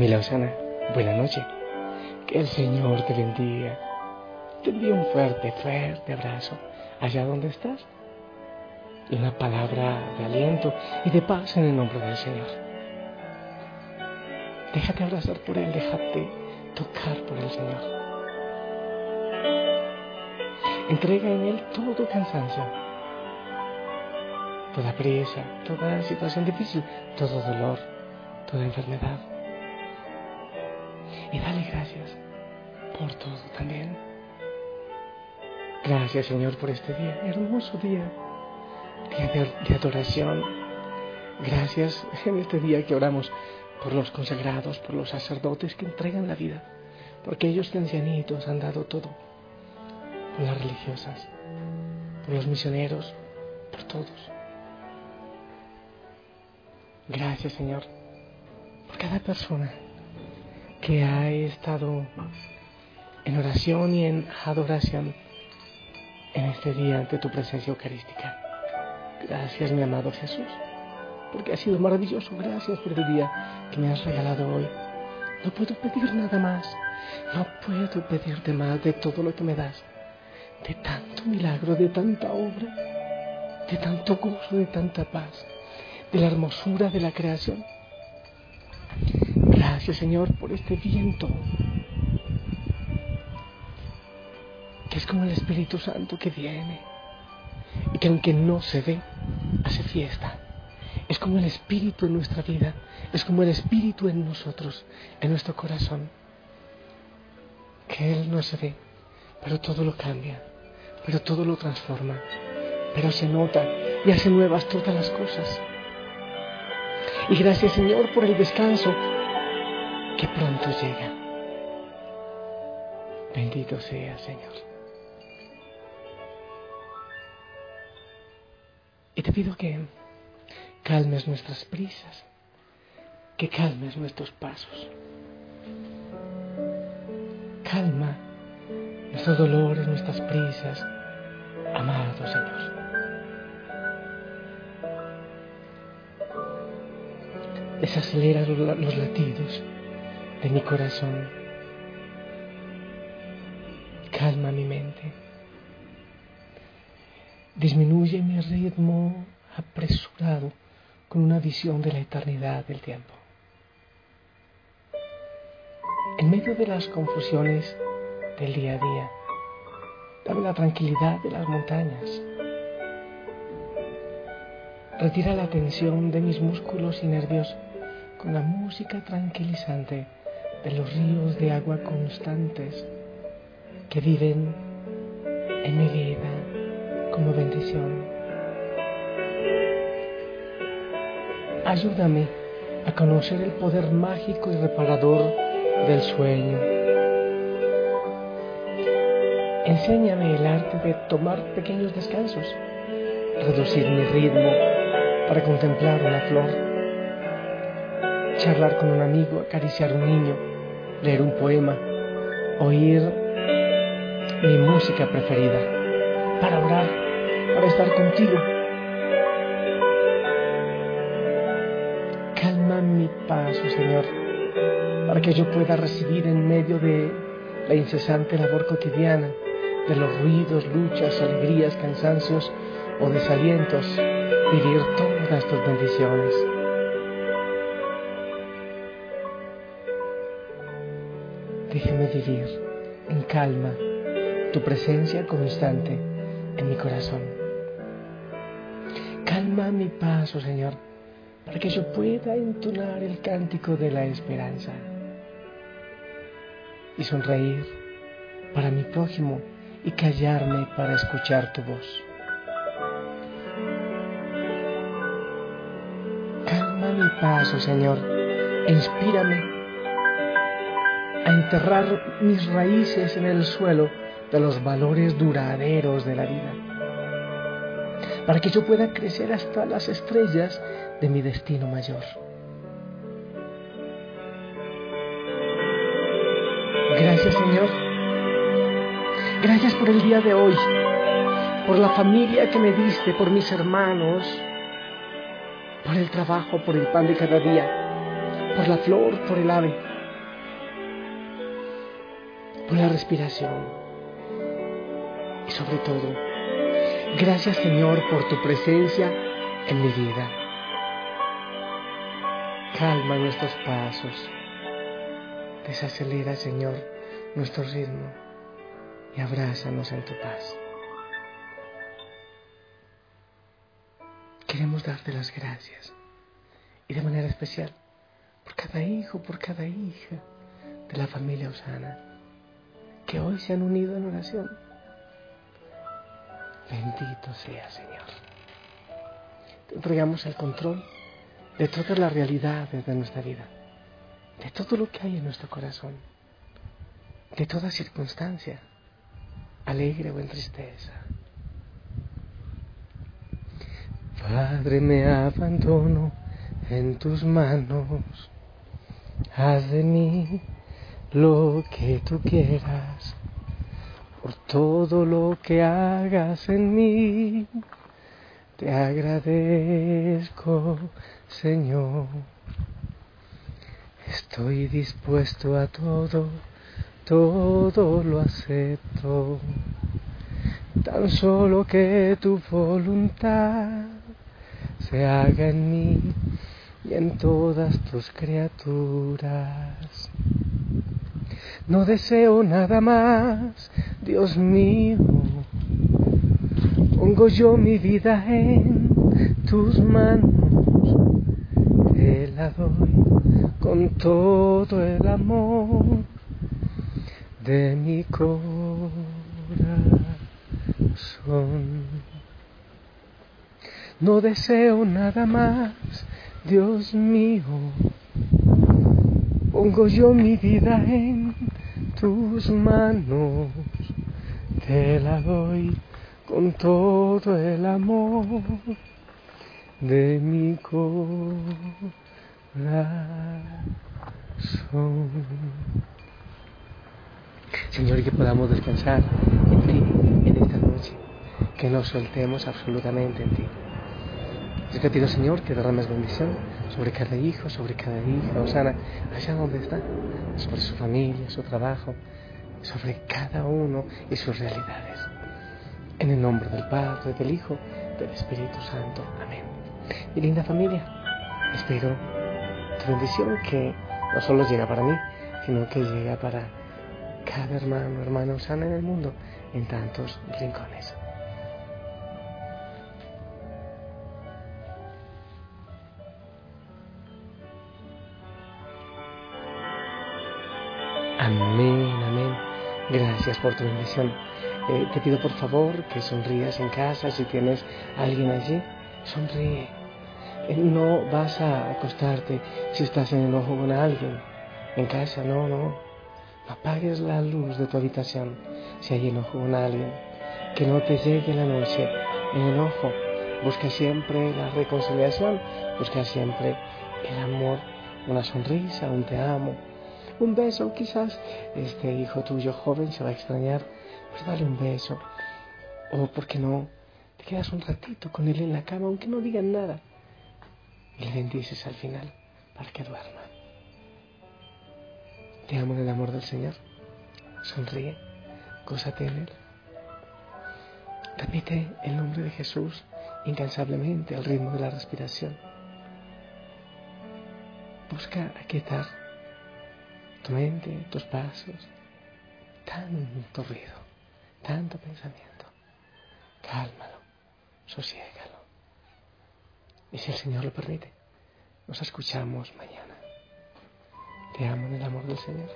Familia Osana, buena noche. Que el Señor te bendiga. Te envío un fuerte, fuerte abrazo allá donde estás. Y una palabra de aliento y de paz en el nombre del Señor. Déjate abrazar por Él, déjate tocar por el Señor. Entrega en Él todo cansancio, toda prisa, toda situación difícil, todo dolor, toda enfermedad y dale gracias por todo también. Gracias Señor por este día, hermoso día, día de, de, adoración. Gracias en este día que oramos por los consagrados, por los sacerdotes que entregan la vida, por aquellos que ancianitos han dado todo, por las religiosas, por los misioneros, por todos. Gracias Señor por cada persona que ha estado en oración y en adoración en este día ante tu presencia eucarística. Gracias, mi amado Jesús, porque ha sido maravilloso. Gracias por el día que me has regalado hoy. No puedo pedir nada más. No puedo pedirte más de todo lo que me das. De tanto milagro, de tanta obra, de tanto gozo, de tanta paz, de la hermosura de la creación. Señor por este viento, que es como el Espíritu Santo que viene y que aunque no se ve, hace fiesta. Es como el Espíritu en nuestra vida, es como el Espíritu en nosotros, en nuestro corazón, que Él no se ve, pero todo lo cambia, pero todo lo transforma, pero se nota y hace nuevas todas las cosas. Y gracias Señor por el descanso que pronto llega. Bendito sea, Señor. Y te pido que calmes nuestras prisas, que calmes nuestros pasos. Calma nuestros dolores, nuestras prisas, amado Señor. Desacelera los latidos de mi corazón. Calma mi mente. Disminuye mi ritmo apresurado con una visión de la eternidad del tiempo. En medio de las confusiones del día a día, dame la tranquilidad de las montañas. Retira la tensión de mis músculos y nervios con la música tranquilizante de los ríos de agua constantes que viven en mi vida como bendición. Ayúdame a conocer el poder mágico y reparador del sueño. Enséñame el arte de tomar pequeños descansos, reducir mi ritmo para contemplar una flor, charlar con un amigo, acariciar un niño, leer un poema, oír mi música preferida, para orar, para estar contigo. Calma mi paso, Señor, para que yo pueda recibir en medio de la incesante labor cotidiana, de los ruidos, luchas, alegrías, cansancios o desalientos, vivir todas tus bendiciones. Déjeme vivir en calma tu presencia constante en mi corazón. Calma mi paso, Señor, para que yo pueda entonar el cántico de la esperanza. y sonreír para mi prójimo y callarme para escuchar tu voz. Calma mi paso, Señor, e inspírame a enterrar mis raíces en el suelo de los valores duraderos de la vida, para que yo pueda crecer hasta las estrellas de mi destino mayor. Gracias Señor. Gracias por el día de hoy, por la familia que me diste, por mis hermanos, por el trabajo, por el pan de cada día, por la flor, por el ave, por la respiración. Y sobre todo, gracias Señor por tu presencia en mi vida. Calma nuestros pasos. Desacelera, Señor, nuestro ritmo y abrázanos en tu paz. Queremos darte las gracias y de manera especial por cada hijo, por cada hija de la familia Osana que hoy se han unido en oración. Bendito sea, Señor. Te entregamos el control de todas las realidades de nuestra vida de todo lo que hay en nuestro corazón, de toda circunstancia, alegre o en tristeza. Padre, me abandono en tus manos, haz de mí lo que tú quieras, por todo lo que hagas en mí, te agradezco, Señor. Estoy dispuesto a todo, todo lo acepto. Tan solo que tu voluntad se haga en mí y en todas tus criaturas. No deseo nada más, Dios mío. Pongo yo mi vida en tus manos, te la doy con todo el amor de mi corazón. No deseo nada más, Dios mío. Pongo yo mi vida en tus manos, te la doy con todo el amor de mi corazón. Señor, que podamos descansar en ti en esta noche, que nos soltemos absolutamente en ti. Yo te pido, Señor, que derrames bendición sobre cada hijo, sobre cada hija, Osana, allá donde está, sobre su familia, su trabajo, sobre cada uno y sus realidades. En el nombre del Padre, del Hijo, del Espíritu Santo. Amén. Mi linda familia, espero tu bendición que no solo llega para mí, sino que llega para cada hermano, hermana sana en el mundo, en tantos rincones. Amén, amén. Gracias por tu bendición. Eh, te pido por favor que sonrías en casa si tienes alguien allí. Sonríe no vas a acostarte si estás en enojo con alguien. En casa, no, no. Apagues la luz de tu habitación si hay enojo con alguien. Que no te llegue la noche en enojo. Busca siempre la reconciliación. Busca siempre el amor. Una sonrisa, un te amo. Un beso, quizás este hijo tuyo joven se va a extrañar. Pues dale un beso. O, ¿por qué no? Te quedas un ratito con él en la cama, aunque no digan nada y le bendices al final para que duerma. Te amo en el amor del Señor. Sonríe, gózate en Él. Repite el nombre de Jesús incansablemente al ritmo de la respiración. Busca aquietar tu mente, tus pasos. Tanto ruido, tanto pensamiento. Cálmalo, sosiégalo. Y si el Señor lo permite, nos escuchamos mañana. Te amo en el amor del Señor.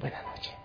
Buenas noches.